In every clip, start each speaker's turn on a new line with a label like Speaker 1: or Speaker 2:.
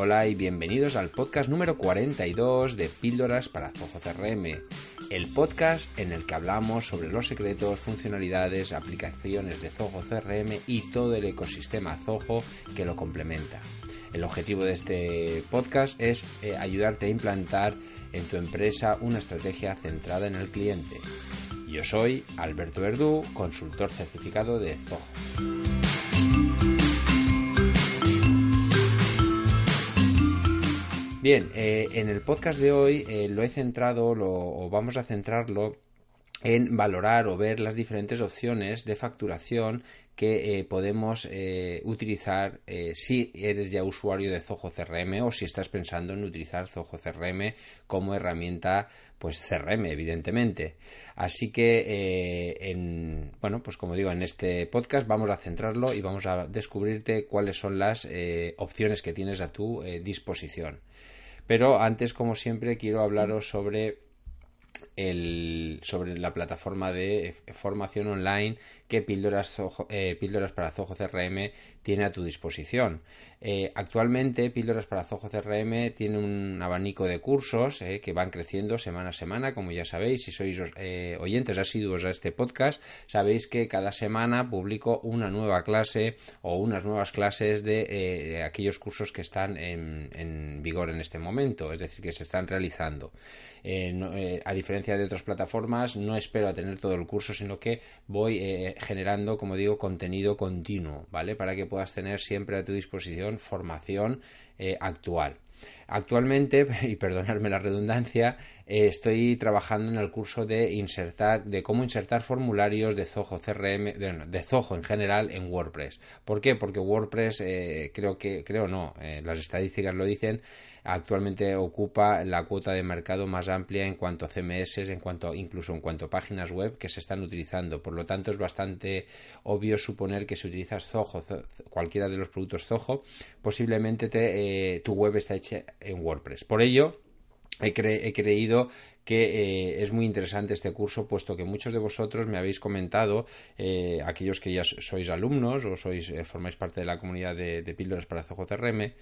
Speaker 1: Hola y bienvenidos al podcast número 42 de Píldoras para Zoho CRM, el podcast en el que hablamos sobre los secretos, funcionalidades, aplicaciones de Zoho CRM y todo el ecosistema Zoho que lo complementa. El objetivo de este podcast es eh, ayudarte a implantar en tu empresa una estrategia centrada en el cliente. Yo soy Alberto Verdú, consultor certificado de Zoho. Bien, eh, en el podcast de hoy eh, lo he centrado, lo, o vamos a centrarlo en valorar o ver las diferentes opciones de facturación que eh, podemos utilizar si eres ya usuario de Zoho CRM o si estás pensando en utilizar Zoho CRM como herramienta pues CRM evidentemente. Así que en bueno pues como digo en este podcast vamos a centrarlo y vamos a descubrirte cuáles son las opciones que tienes a tu disposición. Pero antes, como siempre, quiero hablaros sobre el, sobre la plataforma de formación online que Píldoras, eh, Píldoras para Zoho CRM tiene a tu disposición. Eh, actualmente Píldoras para Zoho CRM tiene un abanico de cursos eh, que van creciendo semana a semana, como ya sabéis, si sois oyentes asiduos a este podcast, sabéis que cada semana publico una nueva clase o unas nuevas clases de aquellos cursos que están en, en, vigor en este momento, es decir, que se están realizando. a diferencia de otras plataformas, no espero a tener todo el curso, sino que voy generando, como digo, contenido continuo, ¿vale? Para que puedas tener siempre a tu disposición formación eh, actual. Actualmente, y perdonarme la redundancia, eh, estoy trabajando en el curso de insertar, de cómo insertar formularios de Zoho CRM, de, de Zoho en general en WordPress. ¿Por qué? Porque WordPress, eh, creo que, creo no, las estadísticas lo dicen, actualmente ocupa la cuota de mercado más amplia en cuanto a CMS, en cuanto incluso en cuanto a páginas web que se están utilizando. Por lo tanto, es bastante obvio suponer que si utilizas Zoho, cualquiera de los productos Zoho, posiblemente eh, tu web está hecha en WordPress. Por ello, He, creído que eh, es muy interesante este curso, puesto que muchos de vosotros me habéis comentado, eh, aquellos que ya sois alumnos o sois formáis parte de la comunidad de, de píldoras para Zoho CRM,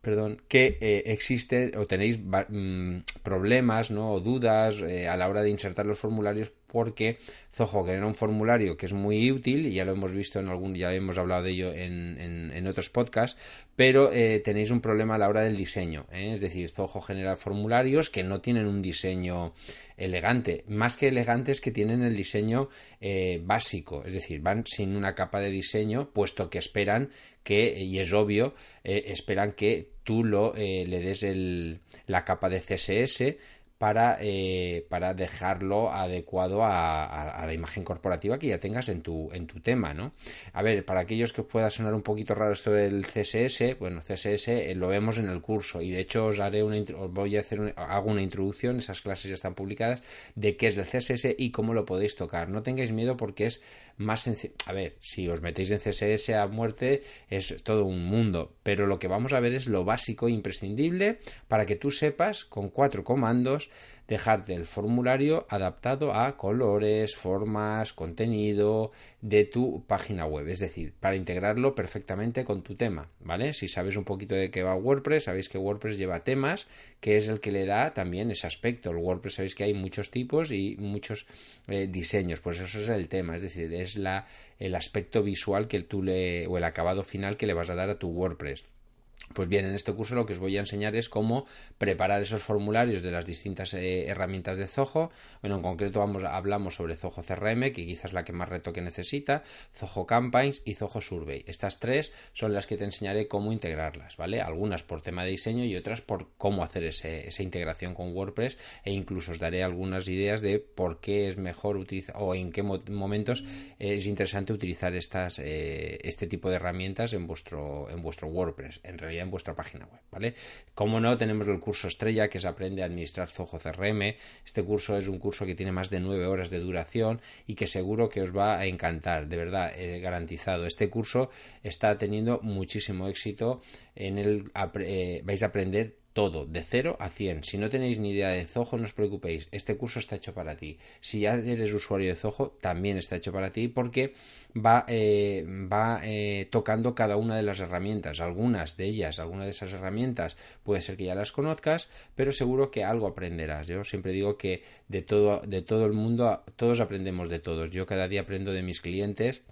Speaker 1: perdón, que eh, existe o tenéis mm, problemas ¿no? o dudas eh, a la hora de insertar los formularios porque Zoho genera un formulario que es muy útil y ya lo hemos visto en algún, ya hemos hablado de ello en, en, otros podcasts, pero eh, tenéis un problema a la hora del diseño, ¿eh? es decir, Zoho genera formularios que no tienen un diseño elegante, más que elegantes que tienen el diseño eh, básico, es decir, van sin una capa de diseño, puesto que esperan que, y es obvio, esperan que tú lo, le des la capa de CSS, para, eh, para dejarlo adecuado a, la imagen corporativa que ya tengas en tu, en tu tema, ¿no? A ver, para aquellos que os pueda sonar un poquito raro esto del CSS, bueno, CSS eh, lo vemos en el curso y de hecho os haré una os voy a hacer hago una introducción, esas clases ya están publicadas, de qué es el CSS y cómo lo podéis tocar. No tengáis miedo porque es más sencillo. A ver, si os metéis en CSS a muerte es todo un mundo, pero lo que vamos a ver es lo básico e imprescindible para que tú sepas con cuatro comandos dejarte el formulario adaptado a colores, formas, contenido de tu página web, es decir, para integrarlo perfectamente con tu tema, ¿vale? Si sabes un poquito de qué va WordPress, sabéis que WordPress lleva temas, que es el que le da también ese aspecto. El WordPress sabéis que hay muchos tipos y muchos eh, diseños, pues eso es el tema, es decir, es la, el aspecto visual que tú le, o el acabado final que le vas a dar a tu WordPress. Pues bien, en este curso lo que os voy a enseñar es cómo preparar esos formularios de las distintas eh, herramientas de Zoho. Bueno, en concreto vamos, hablamos sobre Zoho CRM, que quizás es la que más retoque necesita, Zoho Campaigns y Zoho Survey. Estas tres son las que te enseñaré cómo integrarlas, ¿vale? Algunas por tema de diseño y otras por cómo hacer esa integración con WordPress e incluso os daré algunas ideas de por qué es mejor utilizar o en qué momentos es interesante utilizar estas, eh, este tipo de herramientas en vuestro, en vuestro WordPress. En realidad en vuestra página web, ¿vale? Como no, tenemos el curso estrella que es Aprende a administrar Zoho CRM. Este curso es un curso que tiene más de nueve horas de duración y que seguro que os va a encantar, de verdad, eh, garantizado. Este curso está teniendo muchísimo éxito en el eh, vais a aprender todo, de 0 a 100. Si no tenéis ni idea de Zoho, no os preocupéis, este curso está hecho para ti. Si ya eres usuario de Zoho, también está hecho para ti porque va, eh, va eh, tocando cada una de las herramientas. Algunas de ellas, algunas de esas herramientas, puede ser que ya las conozcas, pero seguro que algo aprenderás. Yo siempre digo que de todo, de todo el mundo, todos aprendemos de todos. Yo cada día aprendo de mis clientes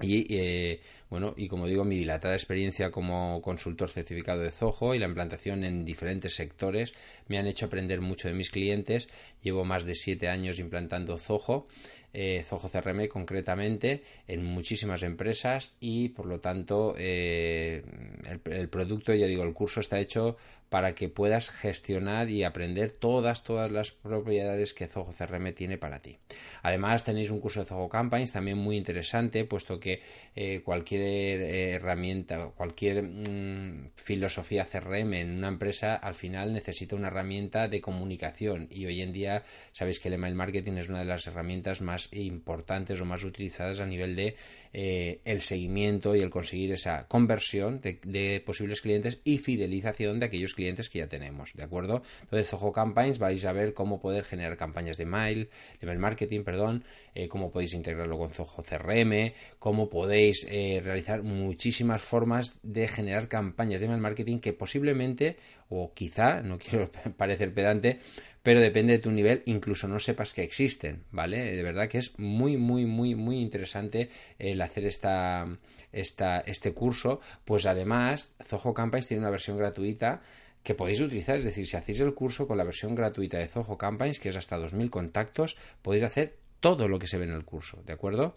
Speaker 1: y eh, bueno, y como digo, mi dilatada experiencia como consultor certificado de Zoho y la implantación en diferentes sectores me han hecho aprender mucho de mis clientes. Llevo más de siete años implantando Zoho eh, Zoho CRM concretamente en muchísimas empresas y por lo tanto eh, el, producto, ya digo, el curso está hecho para que puedas gestionar y aprender todas, todas las propiedades que Zoho CRM tiene para ti. Además tenéis un curso de Zoho Campaigns también muy interesante, puesto que eh, cualquier herramienta, cualquier mm, filosofía CRM en una empresa al final necesita una herramienta de comunicación y hoy en día sabéis que el email marketing es una de las herramientas más importantes o más utilizadas a nivel de eh, el seguimiento y el conseguir esa conversión de, posibles clientes y fidelización de aquellos clientes que ya tenemos, ¿de acuerdo? Entonces, Zoho Campaigns vais a ver cómo poder generar campañas de mail, de mail marketing, perdón, eh, cómo podéis integrarlo con Zoho CRM, cómo podéis eh, realizar muchísimas formas de generar campañas de mail marketing que posiblemente o quizá, no quiero parecer pedante, pero depende de tu nivel, incluso no sepas que existen, ¿vale? De verdad que es muy, muy, muy, muy interesante el hacer esta, esta, este curso, pues además Zoho Campaigns tiene una versión gratuita que podéis utilizar, es decir, si hacéis el curso con la versión gratuita de Zoho Campaigns, que es hasta 2.000 contactos, podéis hacer todo lo que se ve en el curso, ¿de acuerdo?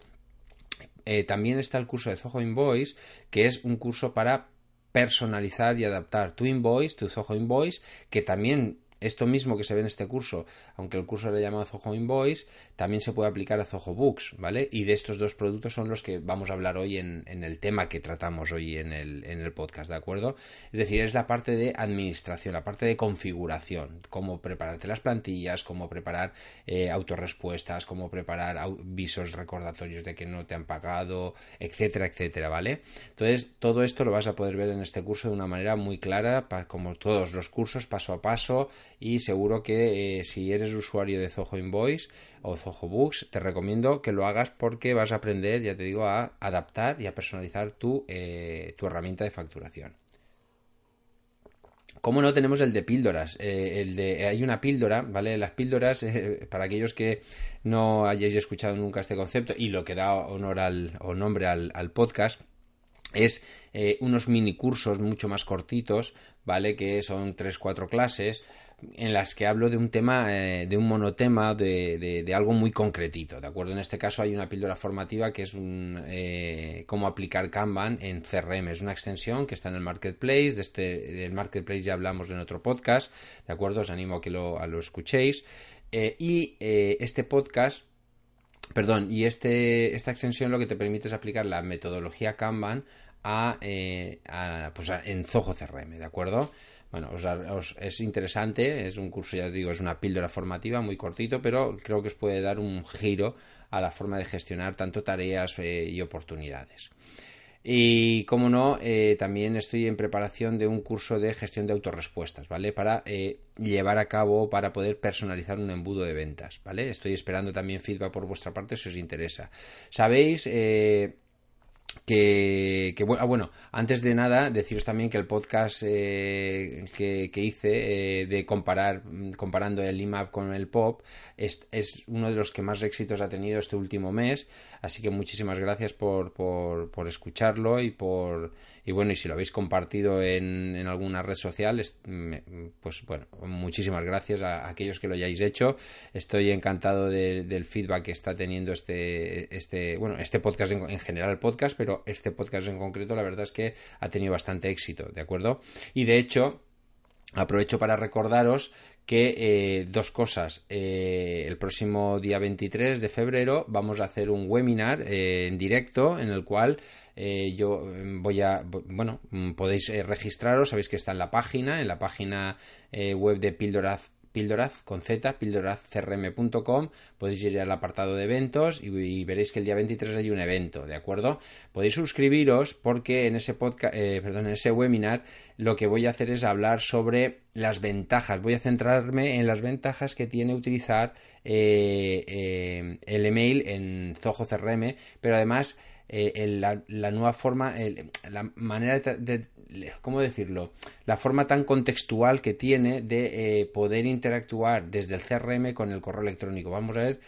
Speaker 1: Eh, también está el curso de Zoho Invoice, que es un curso para personalizar y adaptar tu invoice, tu Zoho Invoice, que también esto mismo que se ve en este curso, aunque el curso le llamado Zoho Invoice, también se puede aplicar a Zoho Books, ¿vale? Y de estos dos productos son los que vamos a hablar hoy en, el tema que tratamos hoy en el, en el podcast, ¿de acuerdo? Es decir, es la parte de administración, la parte de configuración, cómo prepararte las plantillas, cómo preparar eh, autorrespuestas, cómo preparar avisos recordatorios de que no te han pagado, etcétera, etcétera, ¿vale? Entonces, todo esto lo vas a poder ver en este curso de una manera muy clara, como todos los cursos, paso a paso, y seguro que eh, si eres usuario de Zoho Invoice o Zoho Books te recomiendo que lo hagas porque vas a aprender, ya te digo, a adaptar y a personalizar tu, eh, tu herramienta de facturación. ¿Cómo no tenemos el de píldoras? Eh, el de, hay una píldora, ¿vale? Las píldoras, para aquellos que no hayáis escuchado nunca este concepto y lo que da honor al, o nombre al, podcast, es unos mini cursos mucho más cortitos, ¿vale? Que son 3-4 clases en las que hablo de un tema, eh, de un monotema, de, algo muy concretito, ¿de acuerdo? En este caso hay una píldora formativa que es un eh, cómo aplicar Kanban en CRM. Es una extensión que está en el Marketplace, de este, del Marketplace ya hablamos en otro podcast, ¿de acuerdo? Os animo a que lo, a escuchéis. Eh, y este podcast perdón, y este, esta extensión lo que te permite es aplicar la metodología Kanban a, a, pues en Zoho CRM, ¿de acuerdo? Bueno, os, es interesante, es un curso, ya digo, es una píldora formativa muy cortito, pero creo que os puede dar un giro a la forma de gestionar tanto tareas eh, y oportunidades. Y como no, eh, también estoy en preparación de un curso de gestión de autorrespuestas, ¿vale? Para eh, llevar a cabo, para poder personalizar un embudo de ventas, ¿vale? Estoy esperando también feedback por vuestra parte si os interesa. Sabéis, que, ah, bueno, antes de nada, deciros también que el podcast eh, que, hice eh, de comparar, comparando el IMAP con el POP es, es, uno de los que más éxitos ha tenido este último mes, así que muchísimas gracias por, por, por escucharlo y por y bueno, y si lo habéis compartido en, en alguna red social, pues bueno, muchísimas gracias a, aquellos que lo hayáis hecho. Estoy encantado del feedback que está teniendo este, este, bueno, este podcast en, en general, el podcast, pero este podcast en concreto, la verdad es que ha tenido bastante éxito, ¿de acuerdo? Y de hecho, Aprovecho para recordaros que eh, dos cosas. Eh, el próximo día 23 de febrero vamos a hacer un webinar eh, en directo en el cual yo voy a, bueno, podéis registraros, sabéis que está en la página, en la página web de Píldoraz Pildoraz con Z, pildorazcrm.com, podéis ir al apartado de eventos y, veréis que el día 23 hay un evento, ¿de acuerdo? Podéis suscribiros porque en ese podcast, eh, perdón, en ese webinar lo que voy a hacer es hablar sobre las ventajas. Voy a centrarme en las ventajas que tiene utilizar eh, eh, el email en Zoho CRM, pero además la, nueva forma, la manera de, ¿cómo decirlo? La forma tan contextual que tiene de eh, poder interactuar desde el CRM con el correo electrónico. Vamos a ver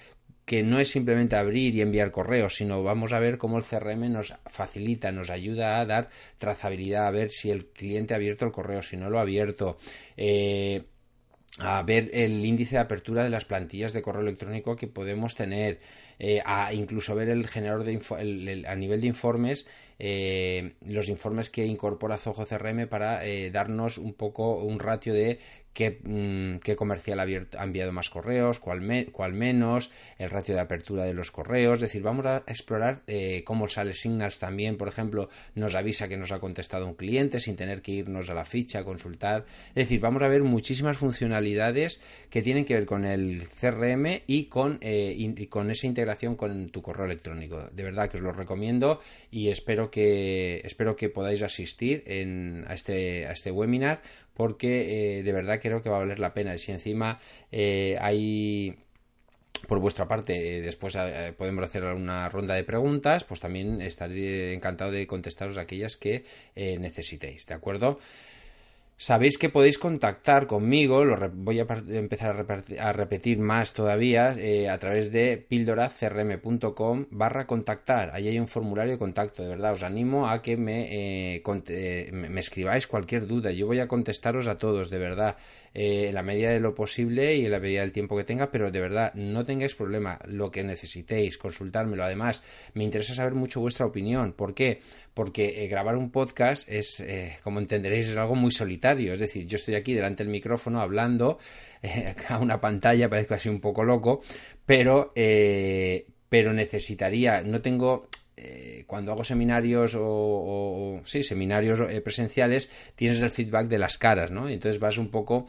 Speaker 1: que no es simplemente abrir y enviar correos, sino vamos a ver cómo el CRM nos facilita, nos ayuda a dar trazabilidad, a ver si el cliente ha abierto el correo, si no lo ha abierto. Eh, a ver el índice de apertura de las plantillas de correo electrónico que podemos tener, eh, a incluso ver el generador de a nivel de informes, eh, los informes que incorpora Zoho CRM para eh, darnos un poco un ratio de Mm, qué, comercial ha enviado más correos, cuál, menos, el ratio de apertura de los correos. Es decir, vamos a explorar eh, cómo sale Signals también, por ejemplo, nos avisa que nos ha contestado un cliente sin tener que irnos a la ficha a consultar. Es decir, vamos a ver muchísimas funcionalidades que tienen que ver con el CRM y con, eh, con esa integración con tu correo electrónico. De verdad que os lo recomiendo y espero que, espero que podáis asistir a, este, a este webinar porque eh, de verdad creo que va a valer la pena. Y si encima eh, hay por vuestra parte, eh, después podemos hacer una ronda de preguntas, pues también estaré encantado de contestaros aquellas que necesitéis, ¿de acuerdo? Sabéis que podéis contactar conmigo, lo voy a empezar a, repetir más todavía, eh, a través de píldoracrm.com barra contactar. Ahí hay un formulario de contacto, de verdad. Os animo a que me, eh, eh, me escribáis cualquier duda. Yo voy a contestaros a todos, de verdad, en la medida de lo posible y en la medida del tiempo que tenga, pero de verdad, no tengáis problema. Lo que necesitéis, consultármelo. Además, me interesa saber mucho vuestra opinión. ¿Por qué? Porque grabar un podcast es, como entenderéis, es algo muy solitario es decir, yo estoy aquí delante del micrófono hablando eh, a una pantalla, parezco así un poco loco, pero, eh, pero necesitaría, no tengo eh, cuando hago seminarios o, sí, seminarios presenciales, tienes el feedback de las caras, ¿no? entonces vas un poco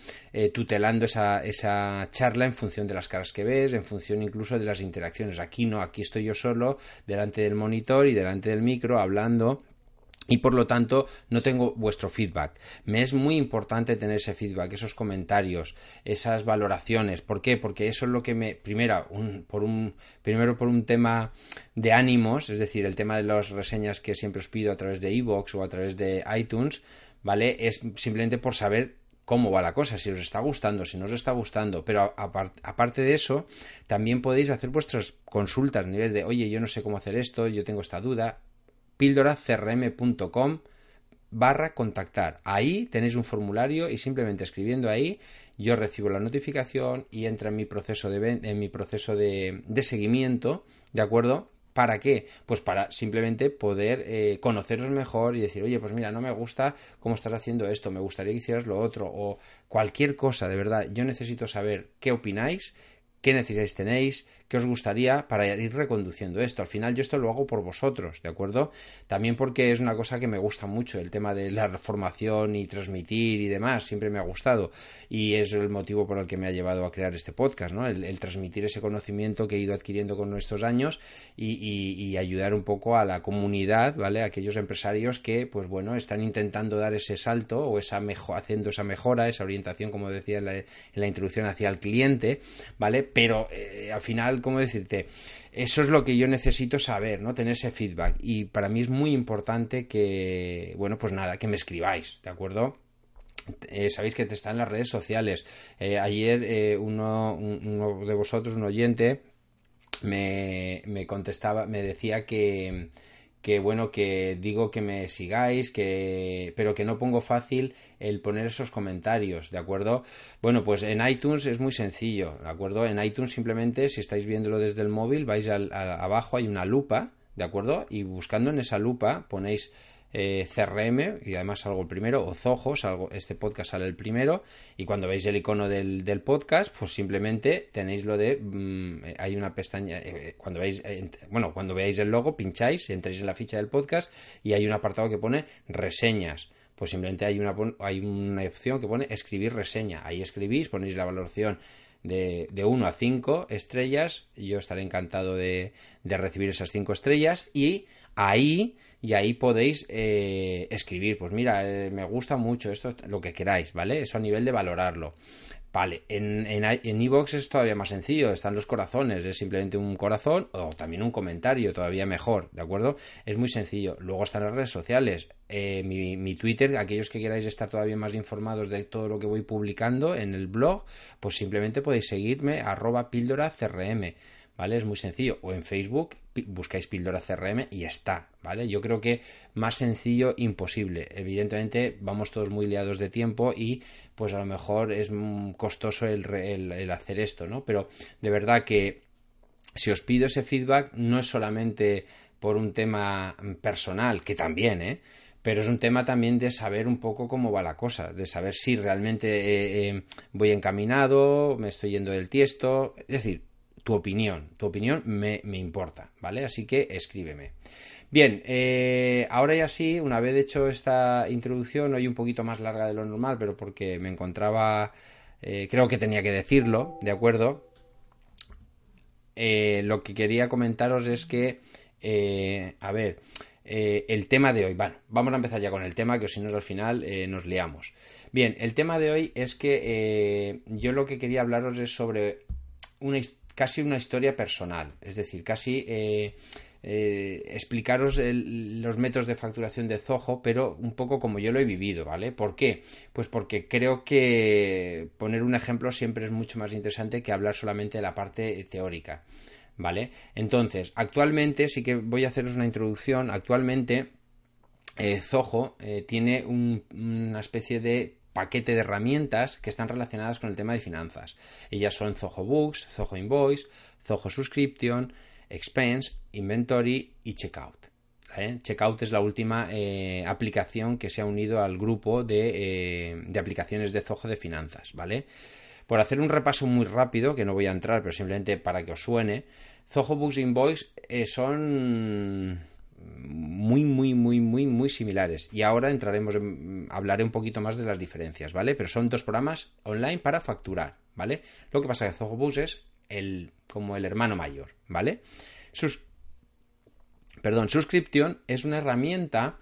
Speaker 1: tutelando esa, esa charla en función de las caras que ves, en función incluso de las interacciones. Aquí no, aquí estoy yo solo, delante del monitor y delante del micro, hablando y por lo tanto no tengo vuestro feedback. Me es muy importante tener ese feedback, esos comentarios, esas valoraciones. ¿Por qué? Porque eso es lo que me primero un, por un primero por un tema de ánimos, es decir, el tema de las reseñas que siempre os pido a través de iVoox o a través de iTunes, ¿vale? Es simplemente por saber cómo va la cosa, si os está gustando, si no os está gustando. Pero aparte de eso, también podéis hacer vuestras consultas a nivel de, oye, yo no sé cómo hacer esto, yo tengo esta duda píldoracrm.com barra contactar. Ahí tenéis un formulario y simplemente escribiendo ahí yo recibo la notificación y entra en mi proceso de, en mi proceso de, seguimiento, ¿de acuerdo? ¿Para qué? Pues para simplemente poder eh, conoceros mejor y decir, oye, pues mira, no me gusta cómo estás haciendo esto, me gustaría que hicieras lo otro, o cualquier cosa, de verdad, yo necesito saber qué opináis, qué necesidades tenéis, qué os gustaría para ir reconduciendo esto. Al final yo esto lo hago por vosotros, ¿de acuerdo? También porque es una cosa que me gusta mucho, el tema de la formación y transmitir y demás, siempre me ha gustado y es el motivo por el que me ha llevado a crear este podcast, ¿no? El, transmitir ese conocimiento que he ido adquiriendo con nuestros años y, ayudar un poco a la comunidad, ¿vale? aquellos empresarios que, pues bueno, están intentando dar ese salto o esa mejor, haciendo esa mejora, esa orientación, como decía en la, introducción, hacia el cliente, ¿vale? Pero eh, al final ¿cómo decirte? Eso es lo que yo necesito saber, ¿no? Tener ese feedback. Y para mí es muy importante que, bueno, pues nada, que me escribáis, ¿de acuerdo? Eh, sabéis que está en las redes sociales. Eh, ayer eh, uno, uno, de vosotros, un oyente, me, me contestaba, me decía que, que bueno, que digo que me sigáis, que pero que no pongo fácil el poner esos comentarios, ¿de acuerdo? Bueno, pues en iTunes es muy sencillo, ¿de acuerdo? En iTunes simplemente si estáis viéndolo desde el móvil, vais al, abajo hay una lupa, ¿de acuerdo? Y buscando en esa lupa ponéis eh, CRM, y además salgo el primero, o Zoho, salgo, este podcast sale el primero, y cuando veis el icono del, podcast, pues simplemente tenéis lo de, mm, hay una pestaña, eh, cuando veis, eh, bueno, cuando veáis el logo, pincháis, entréis en la ficha del podcast, y hay un apartado que pone reseñas pues simplemente hay una, hay una opción que pone escribir reseña. Ahí escribís, ponéis la valoración de, de 1 a 5 estrellas. Yo estaré encantado de, de recibir esas 5 estrellas. Y ahí y ahí podéis eh, escribir, pues mira, eh, me gusta mucho esto, lo que queráis, ¿vale? Eso a nivel de valorarlo. Vale, en Evox en, es todavía más sencillo, están los corazones, es simplemente un corazón o también un comentario, todavía mejor, ¿de acuerdo? Es muy sencillo. Luego están las redes sociales, eh, mi, mi, Twitter, aquellos que queráis estar todavía más informados de todo lo que voy publicando en el blog, pues simplemente podéis seguirme arroba píldora crm. ¿vale? Es muy sencillo. O en Facebook buscáis píldora CRM y está, ¿vale? Yo creo que más sencillo imposible. Evidentemente vamos todos muy liados de tiempo y pues a lo mejor es costoso el, hacer esto, ¿no? Pero de verdad que si os pido ese feedback no es solamente por un tema personal, que también, ¿eh? pero es un tema también de saber un poco cómo va la cosa, de saber si realmente eh, eh, voy encaminado, me estoy yendo del tiesto, es decir, tu opinión. Tu opinión me, importa, ¿vale? Así que escríbeme. Bien, eh, ahora ya sí, una vez hecho esta introducción, hoy un poquito más larga de lo normal, pero porque me encontraba, eh, creo que tenía que decirlo, ¿de acuerdo? Eh, lo que quería comentaros es que, a ver, el tema de hoy, bueno, vamos a empezar ya con el tema, que si no al final nos liamos. Bien, el tema de hoy es que yo lo que quería hablaros es sobre una historia casi una historia personal, es decir, casi eh, eh, explicaros los métodos de facturación de Zoho, pero un poco como yo lo he vivido, ¿vale? ¿Por qué? Pues porque creo que poner un ejemplo siempre es mucho más interesante que hablar solamente de la parte teórica, ¿vale? Entonces, actualmente sí que voy a haceros una introducción, actualmente eh, Zoho tiene una especie de paquete de herramientas que están relacionadas con el tema de finanzas. Ellas son Zoho Books, Zoho Invoice, Zoho Subscription, Expense, Inventory y Checkout. Checkout es la última eh, aplicación que se ha unido al grupo de, eh, aplicaciones de Zoho de finanzas, ¿vale? Por hacer un repaso muy rápido, que no voy a entrar, pero simplemente para que os suene, Zoho Books Invoice eh, son muy, muy, muy, muy, muy similares. Y ahora entraremos, en, hablaré un poquito más de las diferencias, ¿vale? Pero son dos programas online para facturar, ¿vale? Lo que pasa es que Zogobus es el, como el hermano mayor, ¿vale? Sus, perdón, suscripción es una herramienta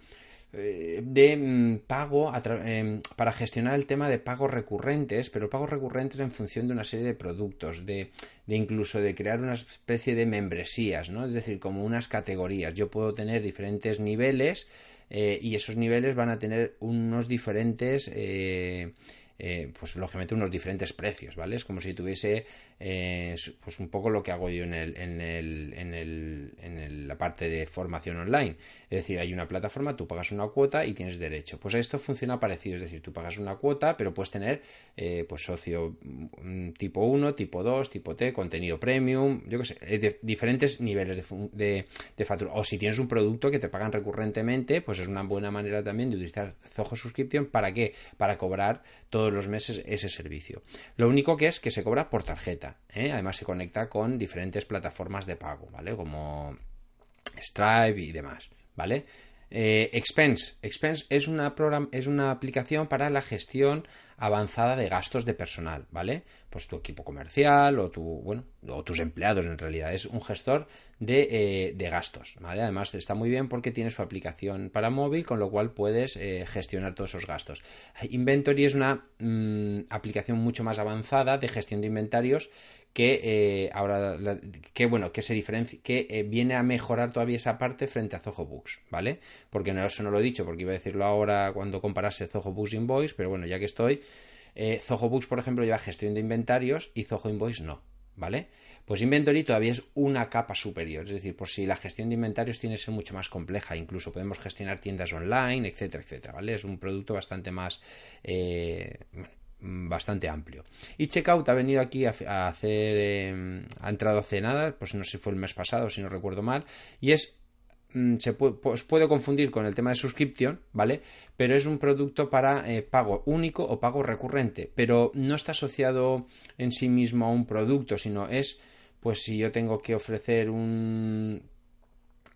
Speaker 1: de mm, pago em, para gestionar el tema de pagos recurrentes, pero pagos recurrentes en función de una serie de productos, de, incluso de crear una especie de membresías, ¿no? Es decir, como unas categorías. Yo puedo tener diferentes niveles eh, y esos niveles van a tener unos diferentes eh, eh, pues lógicamente unos diferentes precios, ¿vale? Es como si tuviese eh, pues un poco lo que hago yo en, el, en, el, en, el, en la parte de formación online. Es decir, hay una plataforma, tú pagas una cuota y tienes derecho. Pues esto funciona parecido, es decir, tú pagas una cuota, pero puedes tener eh, pues socio mm, tipo 1, tipo 2, tipo T, contenido premium, yo qué sé, diferentes niveles de, de, de factura. O si tienes un producto que te pagan recurrentemente, pues es una buena manera también de utilizar Zoho Subscription. ¿Para qué? Para cobrar todo los meses ese servicio. Lo único que es que se cobra por tarjeta. ¿Eh? Además se conecta con diferentes plataformas de pago, ¿vale? Como Stripe y demás, ¿vale? Eh, Expense. Expense es una, es una aplicación para la gestión avanzada de gastos de personal, ¿vale? Pues tu equipo comercial o tu, bueno, o tus empleados en realidad. Es un gestor de, eh, de gastos, ¿vale? Además está muy bien porque tiene su aplicación para móvil, con lo cual puedes eh, gestionar todos esos gastos. Inventory es una mm, aplicación mucho más avanzada de gestión de inventarios que eh, ahora que bueno que se diferencia que eh, viene a mejorar todavía esa parte frente a Zoho Books vale porque no eso no lo he dicho porque iba a decirlo ahora cuando comparase Zoho Books Invoice pero bueno ya que estoy eh, Zoho Books por ejemplo lleva gestión de inventarios y Zoho Invoice no vale pues Inventory todavía es una capa superior es decir por si la gestión de inventarios tiene que ser mucho más compleja incluso podemos gestionar tiendas online etcétera etcétera vale es un producto bastante más Mm, bastante amplio. Y Checkout ha venido aquí a, hacer, em, ha entrado hace nada, pues no sé si fue el mes pasado, si no recuerdo mal, y es mm, se puede, pues puede confundir con el tema de suscripción, ¿vale? Pero es un producto para eh, pago único o pago recurrente, pero no está asociado en sí mismo a un producto, sino es, pues si yo tengo que ofrecer un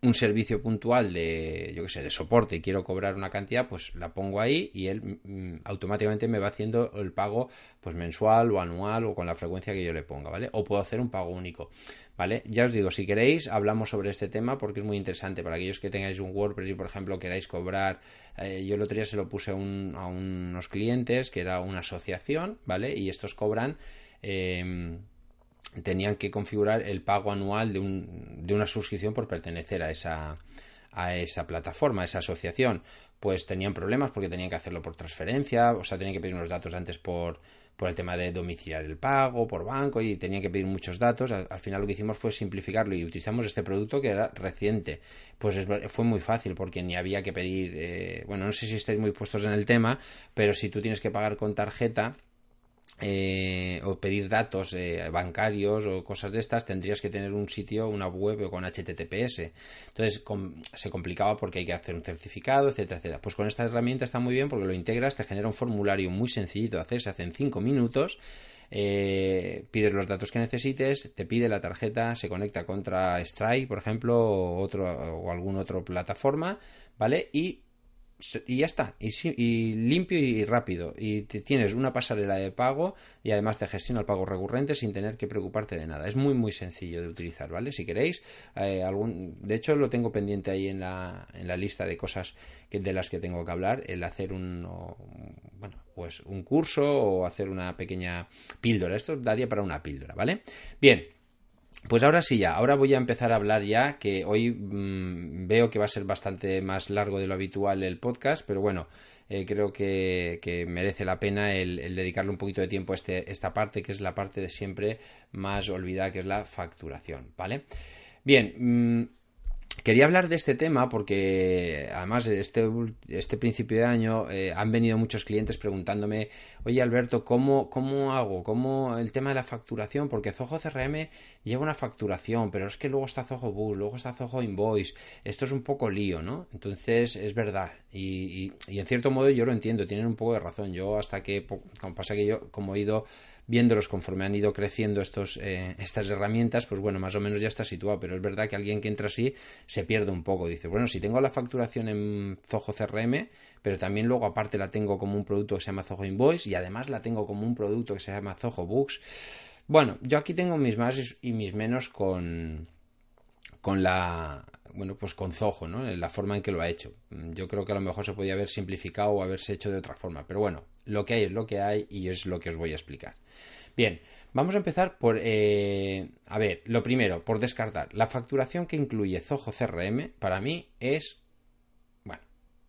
Speaker 1: un servicio puntual de, yo que sé, de soporte y quiero cobrar una cantidad, pues la pongo ahí y él mm, automáticamente me va haciendo el pago pues mensual o anual o con la frecuencia que yo le ponga, ¿vale? O puedo hacer un pago único, ¿vale? Ya os digo, si queréis, hablamos sobre este tema porque es muy interesante para aquellos que tengáis un WordPress y, por ejemplo, queráis cobrar, eh, yo el otro día se lo puse a, a, unos clientes que era una asociación, ¿vale? Y estos cobran... Eh, tenían que configurar el pago anual de, un, de una suscripción por pertenecer a esa, a esa plataforma, a esa asociación, pues tenían problemas porque tenían que hacerlo por transferencia, o sea, tenían que pedir unos datos antes por, por el tema de domiciliar el pago, por banco, y tenían que pedir muchos datos. Al, final lo que hicimos fue simplificarlo y utilizamos este producto que era reciente. Pues fue muy fácil porque ni había que pedir, eh, bueno, no sé si estáis muy puestos en el tema, pero si tú tienes que pagar con tarjeta, eh, o pedir datos eh, bancarios o cosas de estas, tendrías que tener un sitio, una web con HTTPS. Entonces se complicaba porque hay que hacer un certificado, etcétera, etcétera. Pues con esta herramienta está muy bien porque lo integras, te genera un formulario muy sencillito de hacer, se hace en 5 minutos. Eh, pides los datos que necesites, te pide la tarjeta, se conecta contra Stripe, por ejemplo, o, otro, o alguna otra plataforma, ¿vale? Y y ya está, y, limpio y rápido. Y tienes una pasarela de pago y además te gestiona el pago recurrente sin tener que preocuparte de nada. Es muy, muy sencillo de utilizar, ¿vale? Si queréis, eh, algún, de hecho lo tengo pendiente ahí en la, en la lista de cosas de las que tengo que hablar, el hacer un, bueno, pues un curso o hacer una pequeña píldora. Esto daría para una píldora, ¿vale? Bien. Pues ahora sí ya, ahora voy a empezar a hablar ya, que hoy mm, veo que va a ser bastante más largo de lo habitual el podcast, pero bueno, eh, creo que, merece la pena el, dedicarle un poquito de tiempo a este, esta parte, que es la parte de siempre más olvidada, que es la facturación, ¿vale? Bien, mm, Quería hablar de este tema porque además este, este principio de año eh, han venido muchos clientes preguntándome, oye Alberto, ¿cómo, ¿cómo hago? ¿Cómo el tema de la facturación? Porque Zoho CRM lleva una facturación, pero es que luego está Zoho Bus, luego está Zoho Invoice, esto es un poco lío, ¿no? Entonces es verdad y, y, en cierto modo yo lo entiendo, tienen un poco de razón. Yo hasta que, como pasa que yo como he ido viéndolos conforme han ido creciendo estos, eh, estas herramientas, pues bueno, más o menos ya está situado, pero es verdad que alguien que entra así se pierde un poco. Dice, bueno, si tengo la facturación en Zoho CRM, pero también luego aparte la tengo como un producto que se llama Zoho Invoice y además la tengo como un producto que se llama Zoho Books. Bueno, yo aquí tengo mis más y mis menos con, con la bueno, pues con Zoho, ¿no? En la forma en que lo ha hecho. Yo creo que a lo mejor se podía haber simplificado o haberse hecho de otra forma, pero bueno, lo que hay es lo que hay y es lo que os voy a explicar. Bien, vamos a empezar por, eh, a ver, lo primero, por descartar. La facturación que incluye Zoho CRM para mí es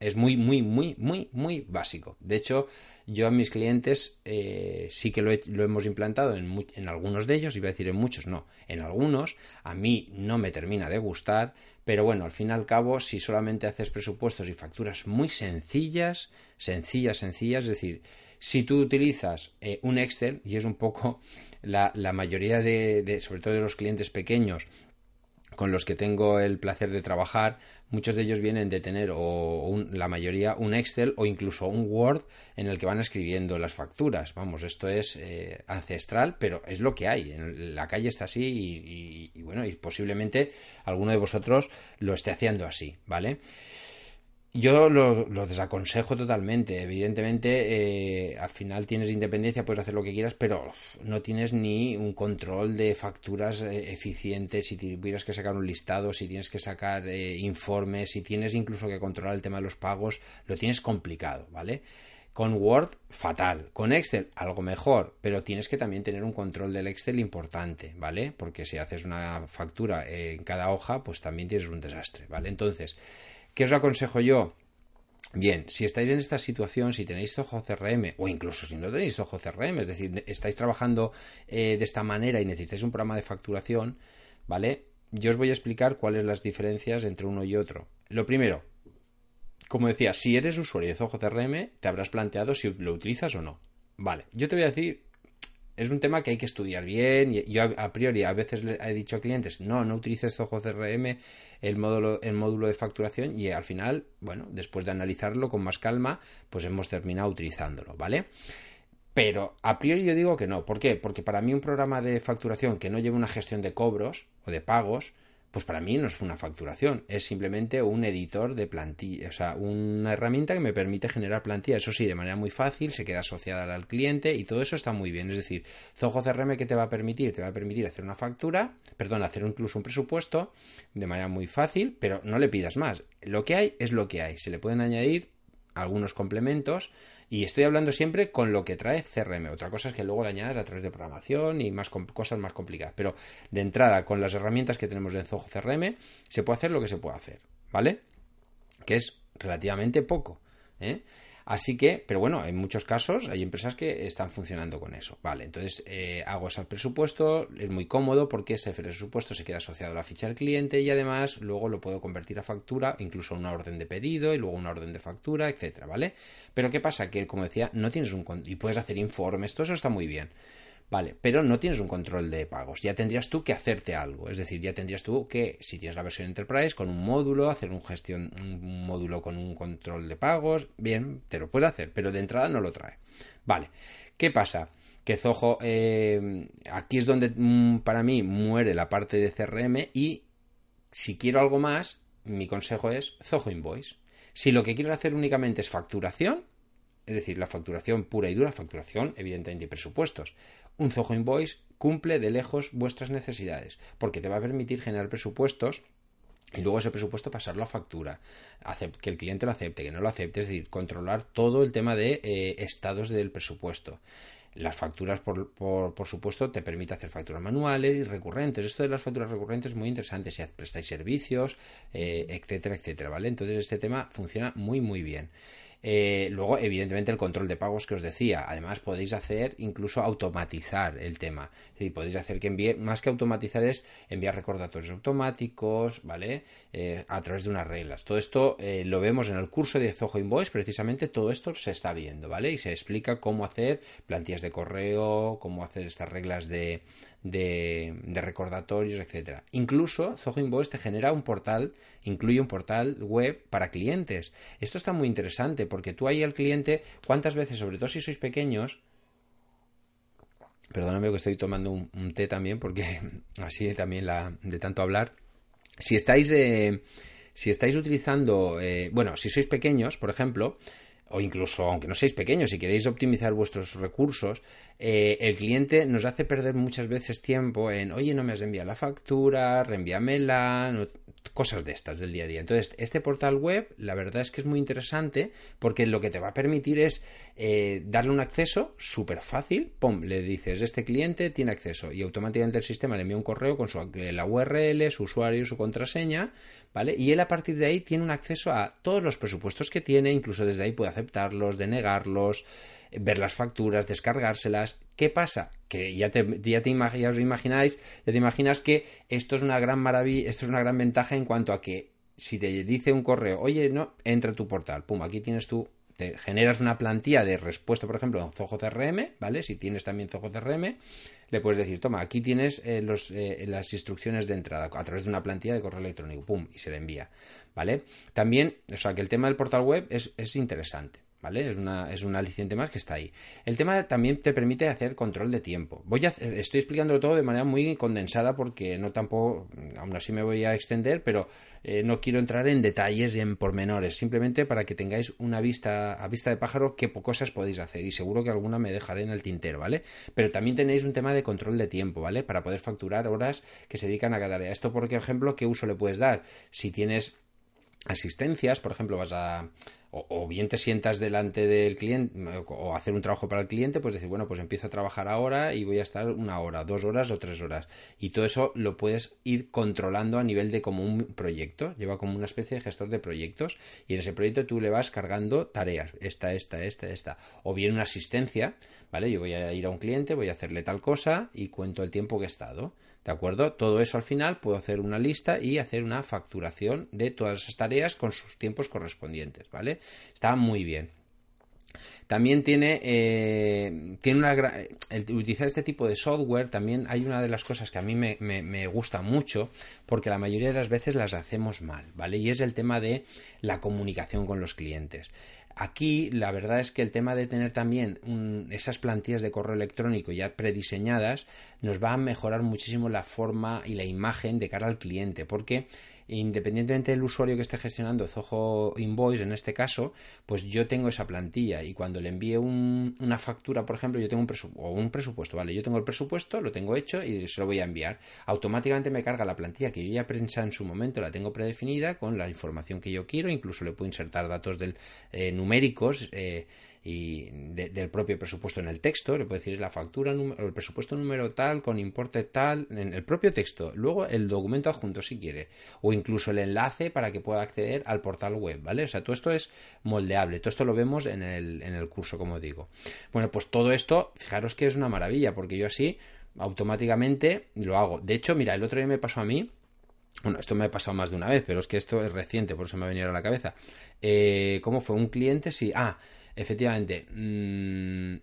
Speaker 1: es muy, muy, muy, muy, muy básico. De hecho, yo a mis clientes eh, sí que lo, hemos implantado en, en, algunos de ellos, iba a decir en muchos, no, en algunos. A mí no me termina de gustar, pero bueno, al fin y al cabo, si solamente haces presupuestos y facturas muy sencillas, sencillas, sencillas, es decir, si tú utilizas eh, un Excel, y es un poco la, la mayoría de, de, sobre todo de los clientes pequeños, con los que tengo el placer de trabajar, muchos de ellos vienen de tener o la mayoría un Excel o incluso un Word en el que van escribiendo las facturas. Vamos, esto es eh, ancestral, pero es lo que hay. En la calle está así y, y bueno, y posiblemente alguno de vosotros lo esté haciendo así, ¿vale? Yo lo, desaconsejo totalmente. Evidentemente, eh, al final tienes independencia, puedes hacer lo que quieras, pero no tienes ni un control de facturas eh, eficientes. Si tuvieras que sacar un listado, si tienes que sacar eh, informes, si tienes incluso que controlar el tema de los pagos, lo tienes complicado, ¿vale? Con Word, fatal. Con Excel, algo mejor, pero tienes que también tener un control del Excel importante, ¿vale? Porque si haces una factura en cada hoja, pues también tienes un desastre, ¿vale? Entonces, ¿qué os aconsejo yo? Bien, si estáis en esta situación, si tenéis Zoho CRM o incluso si no tenéis Zoho CRM, es decir, estáis trabajando eh, de esta manera y necesitáis un programa de facturación, ¿vale? Yo os voy a explicar cuáles las diferencias entre uno y otro. Lo primero, como decía, si eres usuario de Zoho CRM, te habrás planteado si lo utilizas o no. Vale, yo te voy a decir, es un tema que hay que estudiar bien. Yo a, priori a veces le he dicho a clientes, no, no utilices Zoho CRM, el módulo, el módulo de facturación, y al final, bueno, después de analizarlo con más calma, pues hemos terminado utilizándolo, ¿vale? Pero a priori yo digo que no. ¿Por qué? Porque para mí un programa de facturación que no lleve una gestión de cobros o de pagos, pues para mí no es una facturación, es simplemente un editor de plantilla, o sea, una herramienta que me permite generar plantilla, eso sí, de manera muy fácil, se queda asociada al cliente y todo eso está muy bien. Es decir, Zoho CRM que te va a permitir, te va a permitir hacer una factura, perdón, hacer incluso un presupuesto de manera muy fácil, pero no le pidas más. Lo que hay es lo que hay. Se le pueden añadir algunos complementos y estoy hablando siempre con lo que trae CRM. Otra cosa es que luego le añadas a través de programación y más cosas más complicadas. Pero de entrada, con las herramientas que tenemos en Zoho CRM, se puede hacer lo que se puede hacer. ¿Vale? Que es relativamente poco. ¿eh? Así que, pero bueno, en muchos casos hay empresas que están funcionando con eso. Vale, entonces eh, hago ese presupuesto, es muy cómodo porque ese presupuesto se queda asociado a la ficha del cliente y además luego lo puedo convertir a factura, incluso una orden de pedido y luego una orden de factura, etcétera, ¿vale? Pero ¿qué pasa? Que, como decía, no tienes un... y puedes hacer informes, todo eso está muy bien. Vale, pero no tienes un control de pagos. Ya tendrías tú que hacerte algo. Es decir, ya tendrías tú que, si tienes la versión Enterprise, con un módulo, hacer un gestión, un módulo con un control de pagos. Bien, te lo puede hacer, pero de entrada no lo trae. Vale, ¿qué pasa? Que Zoho, eh, aquí es donde mm, para mí muere la parte de CRM y si quiero algo más, mi consejo es Zoho Invoice. Si lo que quieres hacer únicamente es facturación, es decir, la facturación pura y dura, facturación evidentemente y presupuestos. Un Zoho Invoice cumple de lejos vuestras necesidades, porque te va a permitir generar presupuestos y luego ese presupuesto pasarlo a factura, que el cliente lo acepte, que no lo acepte, es decir, controlar todo el tema de eh, estados del presupuesto. Las facturas, por, por, supuesto, te permite hacer facturas manuales y recurrentes. Esto de las facturas recurrentes es muy interesante si prestáis servicios, eh, etcétera, etcétera, ¿vale? Entonces este tema funciona muy, muy bien. Eh, luego, evidentemente, el control de pagos que os decía. Además, podéis hacer incluso automatizar el tema. Es decir, podéis hacer que envíe, más que automatizar es enviar recordatorios automáticos, ¿vale? Eh, a través de unas reglas. Todo esto eh, lo vemos en el curso de Zoho Invoice, precisamente todo esto se está viendo, ¿vale? Y se explica cómo hacer plantillas de correo, cómo hacer estas reglas de, de, recordatorios, etcétera. Incluso Zoho Invoice te genera un portal, incluye un portal web para clientes. Esto está muy interesante porque tú ahí al cliente, ¿cuántas veces, sobre todo si sois pequeños, perdóname que estoy tomando un, té también porque así también la, de tanto hablar, si estáis... Eh, si estáis utilizando, eh, bueno, si sois pequeños, por ejemplo, o incluso aunque no seáis pequeños, si queréis optimizar vuestros recursos, eh, el cliente nos hace perder muchas veces tiempo en, oye, no me has enviado la factura, reenvíamela, cosas de estas del día a día. Entonces, este portal web, la verdad es que es muy interesante porque lo que te va a permitir es eh, darle un acceso súper fácil, pum, le dices, este cliente tiene acceso y automáticamente el sistema le envía un correo con su, la URL, su usuario, su contraseña, ¿vale? Y él a partir de ahí tiene un acceso a todos los presupuestos que tiene, incluso desde ahí puede aceptarlos, denegarlos, ver las facturas, descargárselas. ¿Qué pasa? Que ya te, ya te os imagináis, ya te imaginas que esto es una gran maravilla, esto es una gran ventaja en cuanto a que si te dice un correo, oye, no, entra a tu portal, pum, aquí tienes tú te generas una plantilla de respuesta, por ejemplo, en Zoho CRM, ¿vale? Si tienes también Zoho CRM, le puedes decir, toma, aquí tienes eh, eh, las instrucciones de entrada a través de una plantilla de correo electrónico, pum, y se le envía, ¿vale? También, o sea, que el tema del portal web es, es interesante. ¿Vale? Es una, es un aliciente más que está ahí. El tema también te permite hacer control de tiempo. Voy a, estoy explicándolo todo de manera muy condensada porque no tampoco, aún así me voy a extender, pero eh, no quiero entrar en detalles y en pormenores, simplemente para que tengáis una vista a vista de pájaro qué cosas podéis hacer y seguro que alguna me dejaré en el tintero, ¿vale? Pero también tenéis un tema de control de tiempo, ¿vale? Para poder facturar horas que se dedican a cada área. Esto, por ejemplo, ¿qué uso le puedes dar? Si tienes asistencias, por ejemplo, vas a o, bien te sientas delante del cliente o hacer un trabajo para el cliente, pues decir, bueno, pues empiezo a trabajar ahora y voy a estar una hora, dos horas o tres horas. Y todo eso lo puedes ir controlando a nivel de como un proyecto, lleva como una especie de gestor de proyectos y en ese proyecto tú le vas cargando tareas, esta, esta, esta, esta. O bien una asistencia, ¿vale? Yo voy a ir a un cliente, voy a hacerle tal cosa y cuento el tiempo que he estado. ¿De acuerdo? Todo eso al final puedo hacer una lista y hacer una facturación de todas esas tareas con sus tiempos correspondientes, ¿vale? Está muy bien. También tiene, eh, tiene una el utilizar este tipo de software también hay una de las cosas que a mí me, me, gusta mucho porque la mayoría de las veces las hacemos mal, ¿vale? Y es el tema de la comunicación con los clientes. Aquí la verdad es que el tema de tener también esas plantillas de correo electrónico ya prediseñadas nos va a mejorar muchísimo la forma y la imagen de cara al cliente porque independientemente del usuario que esté gestionando Zoho Invoice en este caso, pues yo tengo esa plantilla y cuando le envíe una factura, por ejemplo, yo tengo un, o un presupuesto, ¿vale? Yo tengo el presupuesto, lo tengo hecho y se lo voy a enviar. Automáticamente me carga la plantilla que yo ya prensa en su momento, la tengo predefinida con la información que yo quiero, incluso le puedo insertar datos del, eh, numéricos. Eh, y del propio presupuesto en el texto, le puedo decir la factura o el presupuesto número tal con importe tal en el propio texto, luego el documento adjunto si quiere, o incluso el enlace para que pueda acceder al portal web, ¿vale? O sea, todo esto es moldeable, todo esto lo vemos en el, en el curso, como digo. Bueno, pues todo esto, fijaros que es una maravilla, porque yo así automáticamente lo hago. De hecho, mira, el otro día me pasó a mí, bueno, esto me ha pasado más de una vez, pero es que esto es reciente, por eso me ha venido a la cabeza. Eh, ¿Cómo fue? Un cliente, sí. Ah, efectivamente, mm,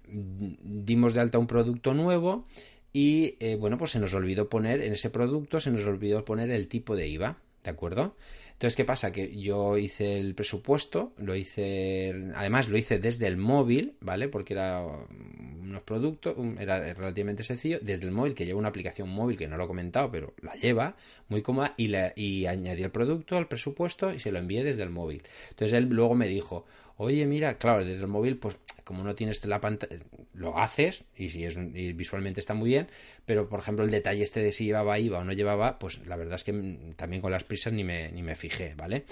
Speaker 1: dimos de alta un producto nuevo y eh, bueno, pues se nos olvidó poner en ese producto, se nos olvidó poner el tipo de IVA, ¿de acuerdo? Entonces, ¿qué pasa? Que yo hice el presupuesto, lo hice, además lo hice desde el móvil, ¿vale? Porque era unos productos, era relativamente sencillo, desde el móvil, que lleva una aplicación móvil que no lo he comentado, pero la lleva, muy cómoda, y, la, y añadí el producto al presupuesto y se lo envié desde el móvil. Entonces él luego me dijo, oye, mira, claro, desde el móvil, pues como no tienes la pantalla, lo haces y si es visualmente está muy bien, pero por ejemplo el detalle este de si llevaba IVA o no llevaba, pues la verdad es que también con las prisas ni me, ni me fijé, ¿vale?